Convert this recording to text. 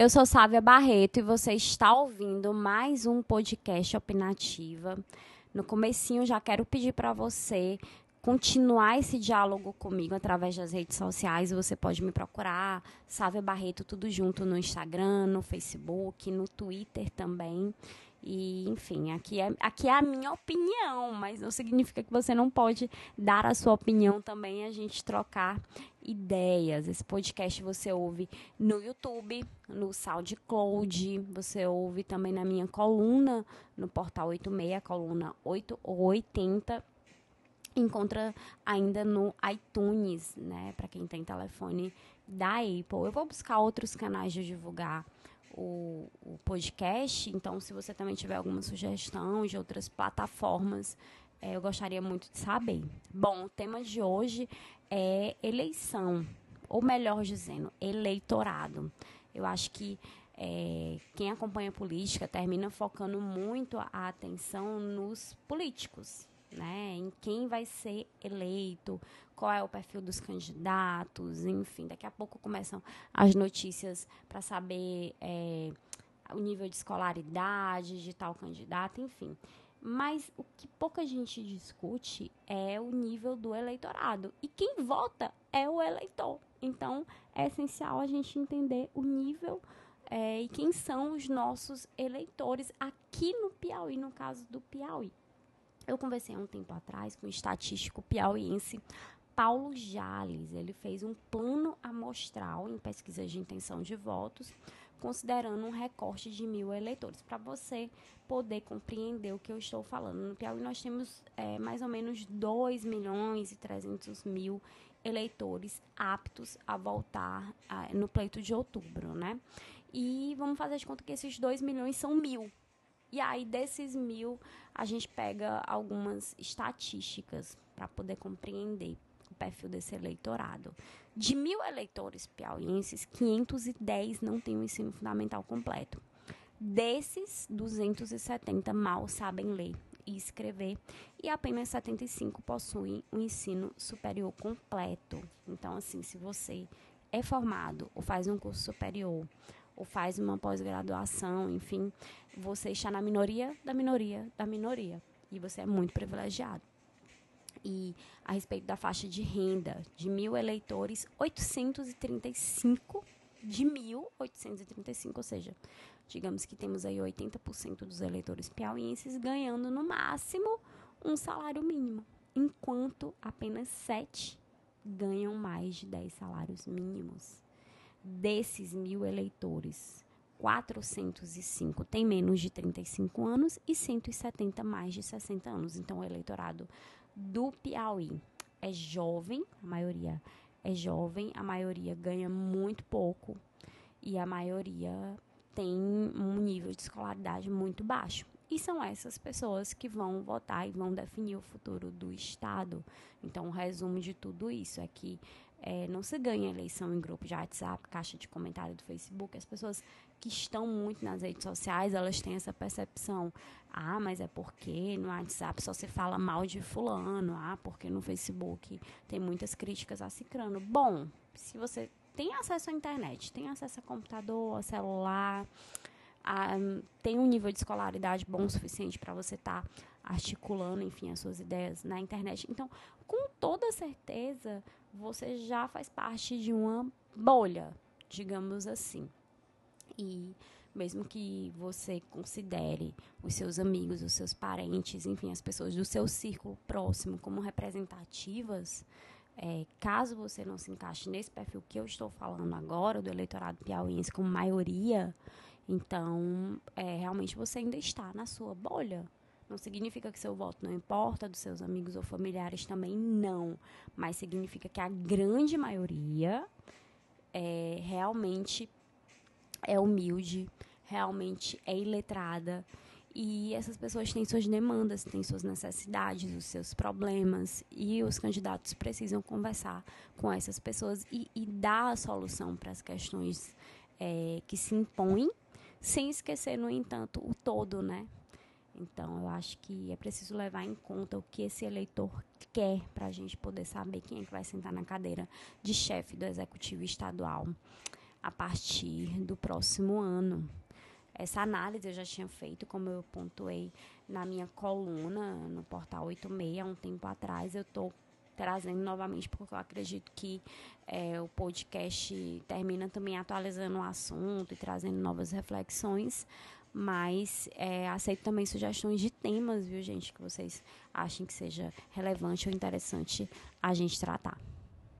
Eu sou Sávia Barreto e você está ouvindo mais um podcast Opinativa. No comecinho já quero pedir para você continuar esse diálogo comigo através das redes sociais. Você pode me procurar, Sávia Barreto, tudo junto no Instagram, no Facebook, no Twitter também. E, enfim, aqui é, aqui é a minha opinião, mas não significa que você não pode dar a sua opinião também, a gente trocar ideias. Esse podcast você ouve no YouTube, no SoundCloud, você ouve também na minha coluna, no Portal 86, coluna 8 ou 80. Encontra ainda no iTunes, né, para quem tem telefone da Apple. Eu vou buscar outros canais de divulgar o, o podcast. Então, se você também tiver alguma sugestão de outras plataformas, é, eu gostaria muito de saber. Bom, o tema de hoje é eleição, ou melhor dizendo, eleitorado. Eu acho que é, quem acompanha política termina focando muito a atenção nos políticos, né? Em quem vai ser eleito, qual é o perfil dos candidatos, enfim. Daqui a pouco começam as notícias para saber é, o nível de escolaridade de tal candidato, enfim. Mas o que pouca gente discute é o nível do eleitorado. E quem vota é o eleitor. Então, é essencial a gente entender o nível é, e quem são os nossos eleitores aqui no Piauí, no caso do Piauí. Eu conversei há um tempo atrás com o estatístico piauiense Paulo Jales. Ele fez um plano amostral em pesquisa de intenção de votos, considerando um recorte de mil eleitores, para você poder compreender o que eu estou falando. No Piauí, nós temos é, mais ou menos 2 milhões e 300 mil eleitores aptos a voltar no pleito de outubro, né? E vamos fazer de conta que esses 2 milhões são mil. E aí, desses mil, a gente pega algumas estatísticas para poder compreender o perfil desse eleitorado. De mil eleitores piauienses, 510 não têm o ensino fundamental completo. Desses, 270 mal sabem ler e escrever e apenas 75 possuem o um ensino superior completo. Então, assim, se você é formado ou faz um curso superior ou faz uma pós-graduação, enfim, você está na minoria da minoria da minoria e você é muito privilegiado. E a respeito da faixa de renda de mil eleitores, 835 de 1.835, ou seja, digamos que temos aí 80% dos eleitores piauienses ganhando no máximo um salário mínimo, enquanto apenas 7 ganham mais de 10 salários mínimos. Desses mil eleitores, 405 têm menos de 35 anos e 170 mais de 60 anos. Então, o eleitorado do Piauí é jovem, a maioria é jovem, a maioria ganha muito pouco e a maioria tem um nível de escolaridade muito baixo. E são essas pessoas que vão votar e vão definir o futuro do Estado. Então, o resumo de tudo isso é que é, não se ganha eleição em grupo de WhatsApp, caixa de comentário do Facebook. As pessoas que estão muito nas redes sociais, elas têm essa percepção. Ah, mas é porque no WhatsApp só se fala mal de fulano. Ah, porque no Facebook tem muitas críticas a Cicrano. Bom, se você tem acesso à internet, tem acesso a computador, a celular, a, tem um nível de escolaridade bom o suficiente para você estar tá articulando, enfim, as suas ideias na internet. Então, com toda certeza, você já faz parte de uma bolha, digamos assim. E mesmo que você considere os seus amigos, os seus parentes, enfim, as pessoas do seu círculo próximo como representativas, é, caso você não se encaixe nesse perfil que eu estou falando agora, do eleitorado piauiense como maioria, então é, realmente você ainda está na sua bolha. Não significa que seu voto não importa, dos seus amigos ou familiares também não. Mas significa que a grande maioria é, realmente é humilde, realmente é iletrada. E essas pessoas têm suas demandas, têm suas necessidades, os seus problemas. E os candidatos precisam conversar com essas pessoas e, e dar a solução para as questões é, que se impõem, sem esquecer, no entanto, o todo, né? Então, eu acho que é preciso levar em conta o que esse eleitor quer para a gente poder saber quem é que vai sentar na cadeira de chefe do executivo estadual. a partir do próximo ano. Essa análise eu já tinha feito, como eu pontuei na minha coluna no portal 86 há um tempo atrás. Eu estou trazendo novamente, porque eu acredito que é, o podcast termina também atualizando o assunto e trazendo novas reflexões. Mas é, aceito também sugestões de temas, viu, gente, que vocês achem que seja relevante ou interessante a gente tratar.